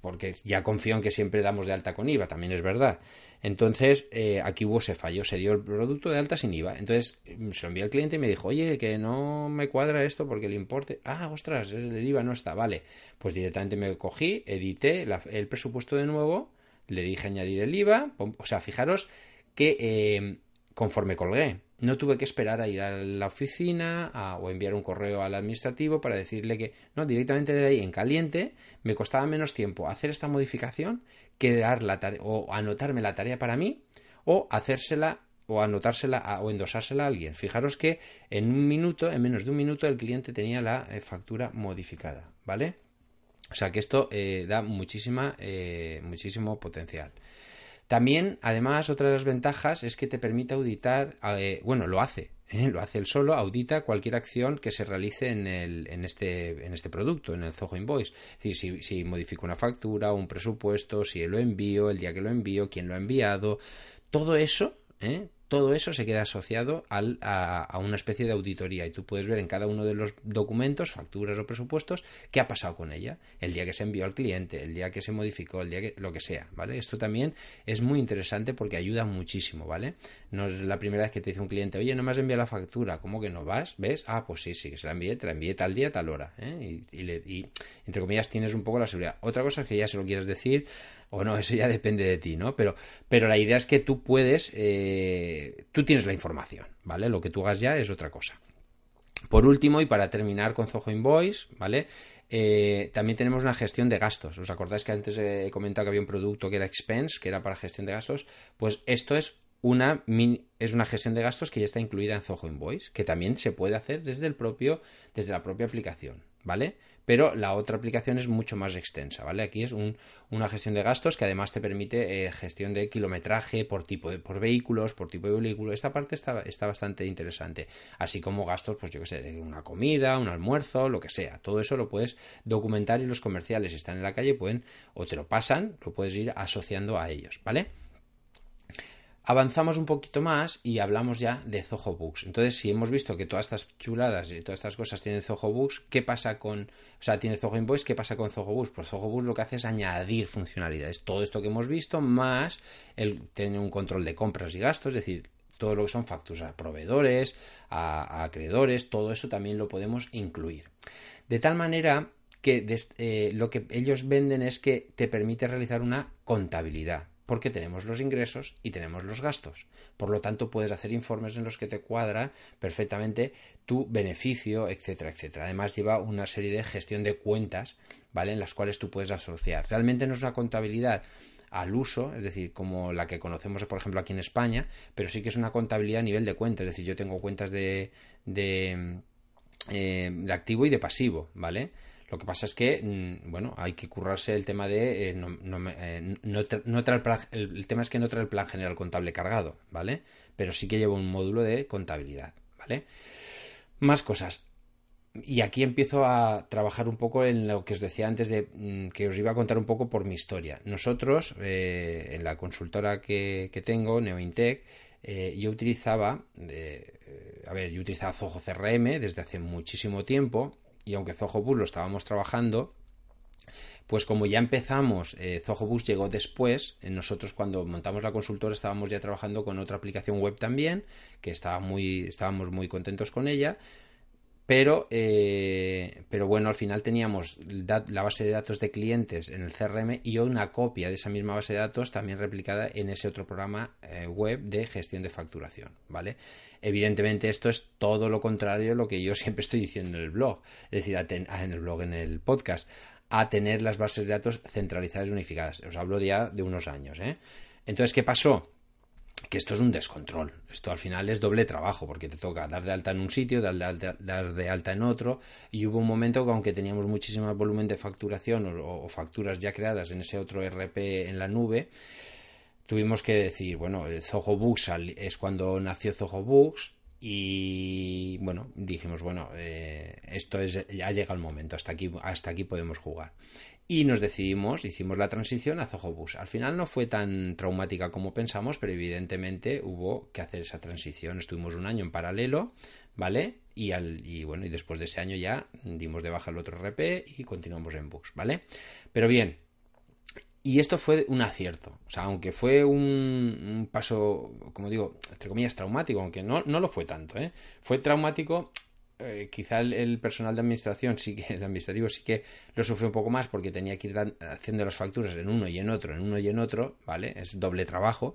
Speaker 1: Porque ya confío en que siempre damos de alta con IVA, también es verdad. Entonces, eh, aquí hubo ese fallo, se dio el producto de alta sin IVA. Entonces, se lo envié al cliente y me dijo, oye, que no me cuadra esto porque el importe. Ah, ostras, el IVA no está, vale. Pues directamente me cogí, edité el presupuesto de nuevo le dije añadir el IVA, o sea, fijaros que eh, conforme colgué, no tuve que esperar a ir a la oficina o enviar un correo al administrativo para decirle que no, directamente de ahí en caliente me costaba menos tiempo hacer esta modificación que dar la tarea o anotarme la tarea para mí o hacérsela o anotársela o endosársela a alguien. Fijaros que en un minuto, en menos de un minuto, el cliente tenía la eh, factura modificada, ¿vale? O sea que esto eh, da muchísima, eh, muchísimo potencial. También, además, otra de las ventajas es que te permite auditar, eh, bueno, lo hace, lo hace él solo, audita cualquier acción que se realice en, el, en, este, en este producto, en el Zoho Invoice. Es decir, si, si modifico una factura, un presupuesto, si lo envío, el día que lo envío, quién lo ha enviado, todo eso, ¿eh? Todo eso se queda asociado a, una especie de auditoría y tú puedes ver en cada uno de los documentos, facturas o presupuestos, qué ha pasado con ella, el día que se envió al cliente, el día que se modificó, el día que lo que sea, ¿vale? Esto también es muy interesante porque ayuda muchísimo, ¿vale? No es la primera vez que te dice un cliente, oye, no me has enviado la factura, ¿cómo que no vas? ¿Ves? Ah, pues sí, sí, que se la envié, te la envié tal día, tal hora, ¿eh? y, y entre comillas tienes un poco la seguridad. Otra cosa es que ya se lo quieres decir o no, eso ya depende de ti, ¿no? Pero, pero la idea es que tú puedes, eh, tú tienes la información, ¿vale? Lo que tú hagas ya es otra cosa. Por último, y para terminar con Zoho Invoice, ¿vale? Eh, también tenemos una gestión de gastos. ¿Os acordáis que antes he comentado que había un producto que era Expense, que era para gestión de gastos? Pues esto es una, es una gestión de gastos que ya está incluida en Zoho Invoice, que también se puede hacer desde el propio, desde la propia aplicación, ¿vale? Pero la otra aplicación es mucho más extensa, ¿vale? Aquí es una gestión de gastos que además te permite eh, gestión de kilometraje por tipo de, por vehículos, por tipo de vehículo. Esta parte está, está bastante interesante, así como gastos, pues yo que sé, de una comida, un almuerzo, lo que sea. Todo eso lo puedes documentar y los comerciales están en la calle pueden o te lo pasan, lo puedes ir asociando a ellos, ¿vale? Avanzamos un poquito más y hablamos ya de Zoho Books. Entonces, si hemos visto que todas estas chuladas y todas estas cosas tienen Zoho Books, ¿qué pasa con, o sea, tiene Zoho Invoice, ¿qué pasa con Zoho Books? Pues Zoho Books lo que hace es añadir funcionalidades. Todo esto que hemos visto más el tener un control de compras y gastos, es decir, todo lo que son facturas a proveedores, a, acreedores, todo eso también lo podemos incluir. De tal manera que eh, lo que ellos venden es que te permite realizar una contabilidad porque tenemos los ingresos y tenemos los gastos. Por lo tanto, puedes hacer informes en los que te cuadra perfectamente tu beneficio, etcétera, etcétera. Además, lleva una serie de gestión de cuentas, ¿vale? En las cuales tú puedes asociar. Realmente no es una contabilidad al uso, es decir, como la que conocemos, por ejemplo, aquí en España, pero sí que es una contabilidad a nivel de cuentas, es decir, yo tengo cuentas de, de, eh, de activo y de pasivo, ¿vale? Lo que pasa es que, mm, bueno, hay que currarse el tema de... Eh, no, no, eh, el, tema es que no trae el plan general contable cargado, ¿vale? Pero sí que lleva un módulo de contabilidad, ¿vale? Más cosas. Y aquí empiezo a trabajar un poco en lo que os decía antes de mm, que os iba a contar un poco por mi historia. Nosotros, eh, en la consultora que, tengo, NeoIntec, yo utilizaba, a ver, yo utilizaba Zoho CRM desde hace muchísimo tiempo y aunque Zoho lo estábamos trabajando, pues como ya empezamos, eh, Bus llegó después, eh, nosotros cuando montamos la consultora estábamos ya trabajando con otra aplicación web también, que estaba muy, estábamos muy contentos con ella, pero, eh, pero bueno, al final teníamos la base de datos de clientes en el CRM y una copia de esa misma base de datos también replicada en ese otro programa eh, web de gestión de facturación, ¿vale? Evidentemente esto es todo lo contrario a lo que yo siempre estoy diciendo en el blog, es decir, en el blog, en el podcast, a tener las bases de datos centralizadas y unificadas. Os hablo ya de unos años, ¿eh? Entonces, ¿qué pasó? Que esto es un descontrol. Esto al final es doble trabajo, porque te toca dar de alta en un sitio, dar de alta, dar de alta en otro, y hubo un momento que aunque teníamos muchísimo volumen de facturación o, facturas ya creadas en ese otro RP en la nube, tuvimos que decir, bueno, Zoho Books es cuando nació Zoho Books, y bueno, dijimos, bueno, eh, esto es, ya llega el momento, hasta aquí, hasta aquí podemos jugar y nos decidimos, hicimos la transición a Bus. Al final no fue tan traumática como pensamos, pero evidentemente hubo que hacer esa transición. Estuvimos un año en paralelo, ¿vale? Y, al, y bueno, y después de ese año ya dimos de baja el otro RP y continuamos en Bus, ¿vale? Pero bien, y esto fue un acierto. O sea, aunque fue un, un, paso, como digo, entre comillas, traumático, aunque no, no lo fue tanto, ¿eh? Fue traumático eh, quizá el, personal de administración sí que el administrativo sí que lo sufrió un poco más porque tenía que ir haciendo las facturas en uno y en otro, en uno y en otro, ¿vale? Es doble trabajo,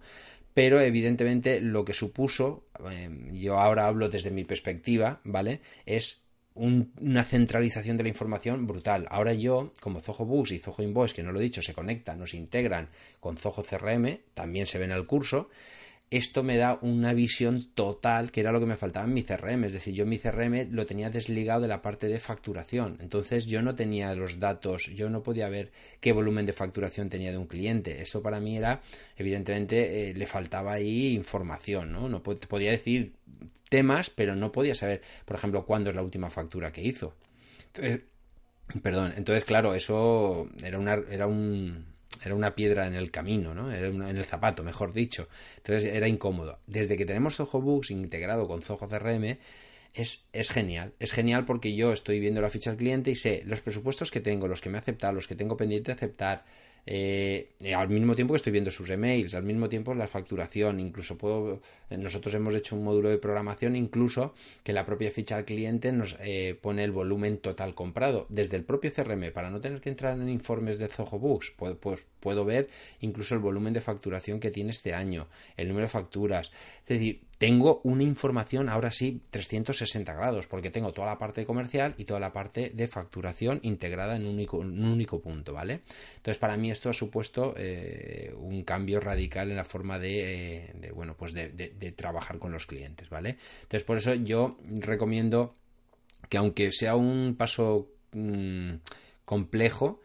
Speaker 1: pero evidentemente lo que supuso, eh, yo ahora hablo desde mi perspectiva, ¿vale? Es una centralización de la información brutal. Ahora yo, como Zoho Bus y Zoho Invoice, que no lo he dicho, se conectan, nos integran con Zoho CRM, también se ven al curso, esto me da una visión total, que era lo que me faltaba en mi CRM. Es decir, yo mi CRM lo tenía desligado de la parte de facturación. Entonces yo no tenía los datos, yo no podía ver qué volumen de facturación tenía de un cliente. Eso para mí era, evidentemente, eh, le faltaba ahí información, ¿no? No podía decir temas, pero no podía saber, por ejemplo, cuándo es la última factura que hizo. perdón, entonces, claro, eso era, una, era un era una piedra en el camino, ¿no? Era en el zapato, mejor dicho. Entonces era incómodo. Desde que tenemos Zoho Books integrado con Zoho CRM, es, es, genial. Es genial porque yo estoy viendo la ficha del cliente y sé los presupuestos que tengo, los que me aceptan, los que tengo pendiente de aceptar, eh, al mismo tiempo que estoy viendo sus emails, al mismo tiempo la facturación, incluso puedo, nosotros hemos hecho un módulo de programación, incluso que la propia ficha al cliente nos eh, pone el volumen total comprado. Desde el propio CRM para no tener que entrar en informes de Zoho Books, pues, pues puedo ver incluso el volumen de facturación que tiene este año, el número de facturas, es decir, tengo una información ahora sí 360 grados, porque tengo toda la parte comercial y toda la parte de facturación integrada en un único, un único punto, ¿vale? Entonces, para mí esto ha supuesto eh, un cambio radical en la forma de, eh, bueno, pues de, trabajar con los clientes, ¿vale? Entonces, por eso yo recomiendo que aunque sea un paso mm, complejo,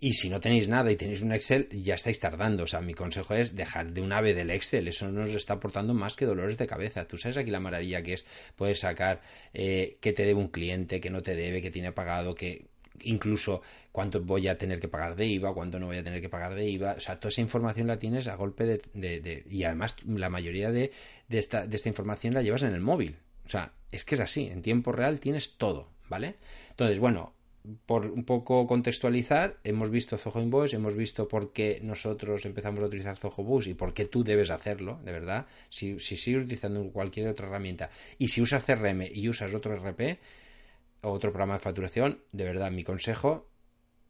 Speaker 1: y si no tenéis nada y tenéis un Excel, ya estáis tardando. O sea, mi consejo es dejar de una vez del Excel. Eso nos está aportando más que dolores de cabeza. Tú sabes aquí la maravilla que es poder sacar eh, que te debe un cliente, que no te debe, que tiene pagado, que incluso cuánto voy a tener que pagar de IVA, cuánto no voy a tener que pagar de IVA. O sea, toda esa información la tienes a golpe de... de, y además la mayoría de, de, esta, de esta información la llevas en el móvil. O sea, es que es así, en tiempo real tienes todo, ¿vale? Entonces, bueno, por un poco contextualizar, hemos visto Zoho Invoice, hemos visto por qué nosotros empezamos a utilizar Zoho Bus y por qué tú debes hacerlo, de verdad. Si, si sigues utilizando cualquier otra herramienta y si usas CRM y usas otro RP o otro programa de facturación, de verdad, mi consejo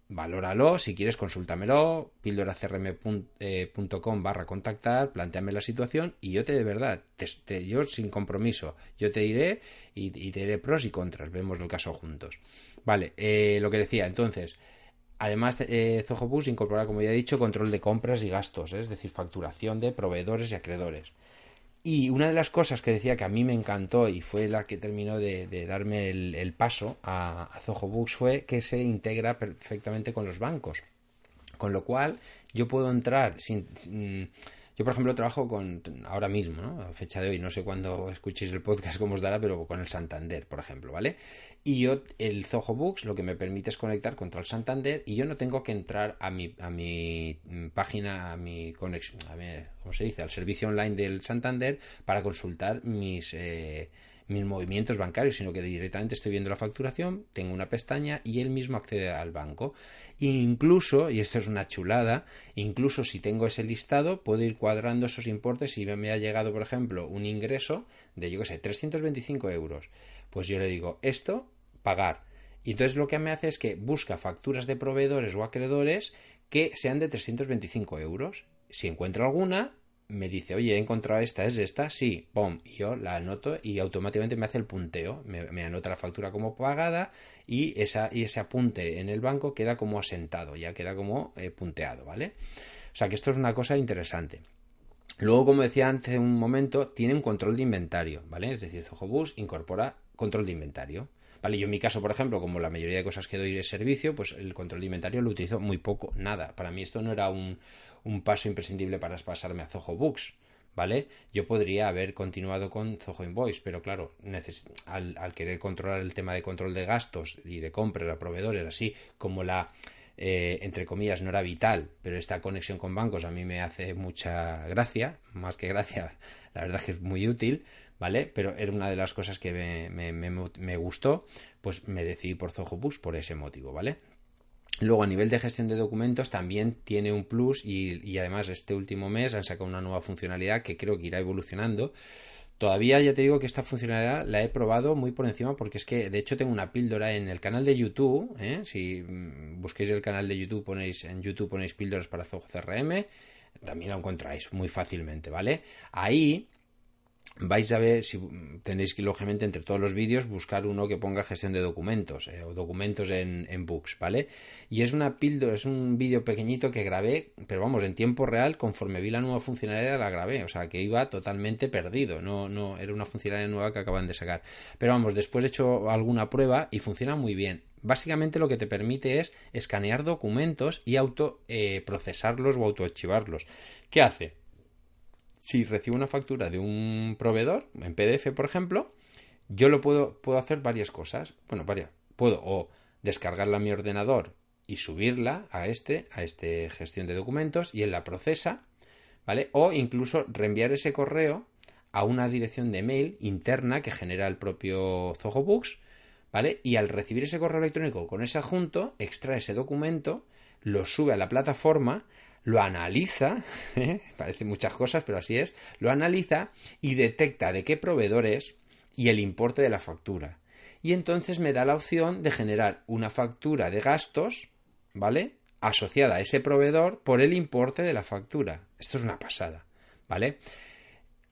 Speaker 1: valóralo, si quieres consúltamelo, píldoracrm.com eh, barra contactar, planteame la situación y yo te de verdad, te, yo sin compromiso, yo te diré y, te diré pros y contras, vemos el caso juntos. Vale, eh, lo que decía, entonces, además eh, incorpora, como ya he dicho, control de compras y gastos, es decir, facturación de proveedores y acreedores. Y una de las cosas que decía que a mí me encantó y fue la que terminó de, darme el, paso a, a fue que se integra perfectamente con los bancos. Con lo cual yo puedo entrar sin yo, por ejemplo, trabajo con, ahora mismo, ¿no? A fecha de hoy, no sé cuándo escuchéis el podcast cómo os dará, pero con el Santander, por ejemplo, ¿vale? Y yo, el Zoho Books, lo que me permite es conectar contra el Santander y yo no tengo que entrar a mi, a mi página, a mi conexión, a ver, ¿cómo se dice? Al servicio online del Santander para consultar mis... Eh, mis movimientos bancarios, sino que directamente estoy viendo la facturación, tengo una pestaña y él mismo accede al banco. incluso, y esto es una chulada, incluso si tengo ese listado, puedo ir cuadrando esos importes. Si me ha llegado, por ejemplo, un ingreso de, yo qué sé, 325 euros, pues yo le digo, esto, pagar. Y entonces lo que me hace es que busca facturas de proveedores o acreedores que sean de 325 euros. Si encuentro alguna, me dice, oye, he encontrado esta, ¿es esta? Sí, pum, yo la anoto y automáticamente me hace el punteo, me, anota la factura como pagada y, esa, y ese apunte en el banco queda como asentado, ya queda como eh, punteado, ¿vale? O sea que esto es una cosa interesante. Luego, como decía antes un momento, tiene un control de inventario, ¿vale? Es decir, Zojobus incorpora control de inventario. Yo en mi caso, por ejemplo, como la mayoría de cosas que doy de servicio, pues el control de inventario lo utilizo muy poco, nada. Para mí esto no era un, un paso imprescindible para pasarme a Zoho Books. ¿Vale? Yo podría haber continuado con Zoho Invoice, pero claro, al, al, querer controlar el tema de control de gastos y de compras a proveedores, así como la, eh, entre comillas, no era vital, pero esta conexión con bancos a mí me hace mucha gracia, más que gracia, la verdad que es muy útil, ¿vale? Pero era una de las cosas que me, me, gustó, pues me decidí por Zoho Books por ese motivo, ¿vale? Luego, a nivel de gestión de documentos, también tiene un plus y, y, además este último mes han sacado una nueva funcionalidad que creo que irá evolucionando. Todavía ya te digo que esta funcionalidad la he probado muy por encima porque es que de hecho tengo una píldora en el canal de YouTube. ¿eh? Si mm, busquéis el canal de YouTube, ponéis en YouTube ponéis píldoras para Zoho CRM, también lo encontráis muy fácilmente, ¿vale? Ahí vais a ver si tenéis que lógicamente entre todos los vídeos buscar uno que ponga gestión de documentos eh, o documentos en, en, books vale y es una píldora es un vídeo pequeñito que grabé pero vamos en tiempo real conforme vi la nueva funcionalidad la grabé o sea que iba totalmente perdido no no era una funcionalidad nueva que acaban de sacar. Pero vamos después he hecho alguna prueba y funciona muy bien. Básicamente lo que te permite es escanear documentos y auto eh, procesarlos o autoarchivarlos. Qué hace si recibo una factura de un proveedor, en PDF, por ejemplo, yo lo puedo, puedo hacer varias cosas. Bueno, varias. Puedo o descargarla a mi ordenador y subirla a este, a este gestión de documentos y en la procesa, ¿vale? O incluso reenviar ese correo a una dirección de mail interna que genera el propio Zoho Books, ¿vale? Y al recibir ese correo electrónico con ese adjunto, extrae ese documento, lo sube a la plataforma, lo analiza, ¿eh? parece muchas cosas, pero así es, lo analiza y detecta de qué proveedor es y el importe de la factura. Y entonces me da la opción de generar una factura de gastos, ¿vale? Asociada a ese proveedor por el importe de la factura. Esto es una pasada, ¿vale?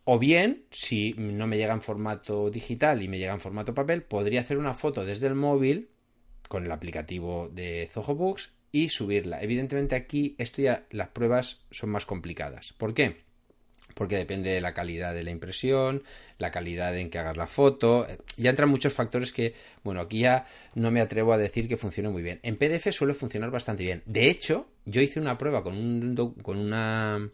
Speaker 1: O bien, si no me llega en formato digital y me llega en formato papel, podría hacer una foto desde el móvil con el aplicativo de Zoho Books y subirla. Evidentemente aquí esto ya las pruebas son más complicadas. ¿Por qué? Porque depende de la calidad de la impresión, la calidad en que hagas la foto. Ya entran muchos factores que, bueno, aquí ya no me atrevo a decir que funcione muy bien. En PDF suele funcionar bastante bien. De hecho, yo hice una prueba con, un, con una...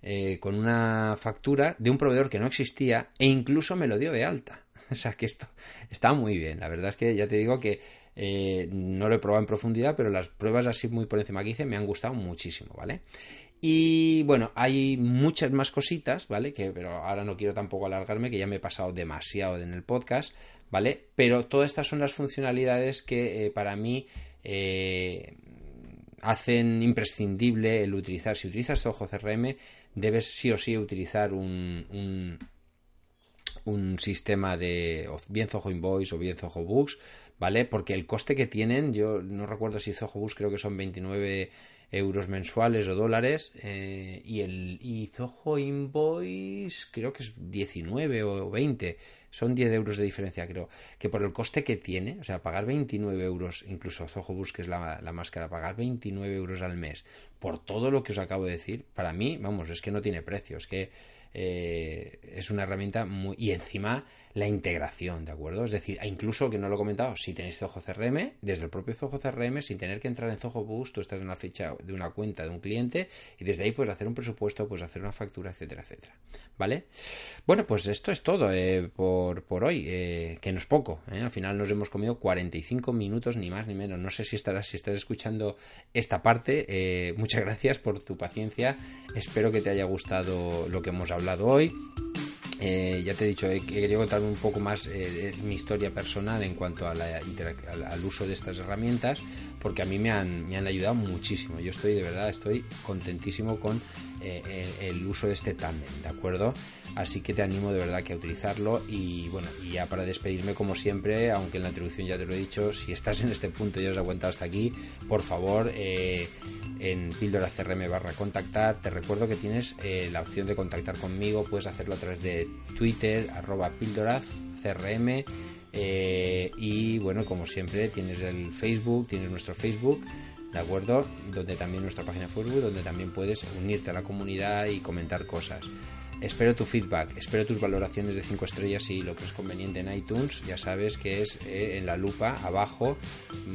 Speaker 1: Eh, con una factura de un proveedor que no existía e incluso me lo dio de alta. O sea que esto está muy bien. La verdad es que ya te digo que Eh, no lo he probado en profundidad, pero las pruebas así muy por encima que hice me han gustado muchísimo, ¿vale? Y bueno, hay muchas más cositas, ¿vale? Que, pero ahora no quiero tampoco alargarme, que ya me he pasado demasiado en el podcast, ¿vale? Pero todas estas son las funcionalidades que eh, para mí eh, hacen imprescindible el utilizar. Si utilizas Zoho CRM, debes sí o sí utilizar un, un sistema de bien Zoho Invoice o bien Zoho Books, ¿vale? Porque el coste que tienen, yo no recuerdo si Zoho Books creo que son 29 euros mensuales o dólares eh, y el y Zoho Invoice creo que es 19 o 20 son 10 euros de diferencia creo que por el coste que tiene o sea pagar 29 euros incluso Zoho Books que es la, la máscara pagar 29 euros al mes por todo lo que os acabo de decir para mí vamos es que no tiene precio es que eh, es una herramienta muy... y encima la integración, ¿de acuerdo? Es decir, incluso que no lo he comentado, si tenéis Zoho CRM, desde el propio Zoho CRM, sin tener que entrar en Zoho Boost, tú estás en una fecha de una cuenta de un cliente y desde ahí puedes hacer un presupuesto, puedes hacer una factura, etcétera, etcétera. ¿Vale? Bueno, pues esto es todo eh, por, por, hoy, eh, que no es poco. ¿eh? Al final nos hemos comido 45 minutos, ni más ni menos. No sé si estarás, si estás escuchando esta parte. muchas gracias por tu paciencia. Espero que te haya gustado lo que hemos hablado hoy. Eh, ya te he dicho, he, querido contar un poco más eh, mi historia personal en cuanto a la, al, uso de estas herramientas, porque a mí me han, me han ayudado muchísimo. Yo estoy, de verdad, estoy contentísimo con eh, el uso de este tándem, ¿de acuerdo? Así que te animo de verdad que a utilizarlo y bueno, y ya para despedirme como siempre, aunque en la introducción ya te lo he dicho, si estás en este punto y has aguantado hasta aquí, por favor, en píldora CRM barra contactar. Te recuerdo que tienes eh, la opción de contactar conmigo, puedes hacerlo a través de Twitter, arroba píldora CRM. Eh, y bueno, como siempre, tienes el Facebook, tienes nuestro Facebook, ¿de acuerdo? Donde también nuestra página Facebook, donde también puedes unirte a la comunidad y comentar cosas. Espero tu feedback, espero tus valoraciones de 5 estrellas y lo que es conveniente en iTunes. Ya sabes que es eh, en la lupa abajo,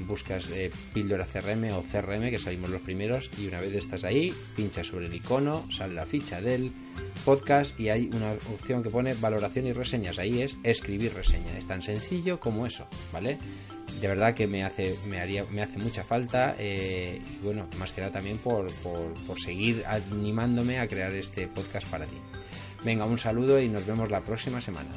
Speaker 1: buscas eh, píldora CRM o CRM, que salimos los primeros, y una vez estás ahí, pinchas sobre el icono, sale la ficha del podcast y hay una opción que pone valoración y reseñas. Ahí es escribir reseña. Es tan sencillo como eso, ¿vale? de verdad que me hace me haría me hace mucha falta eh, y bueno más que nada también por, por, por seguir animándome a crear este podcast para ti Venga, un saludo y nos vemos la próxima semana.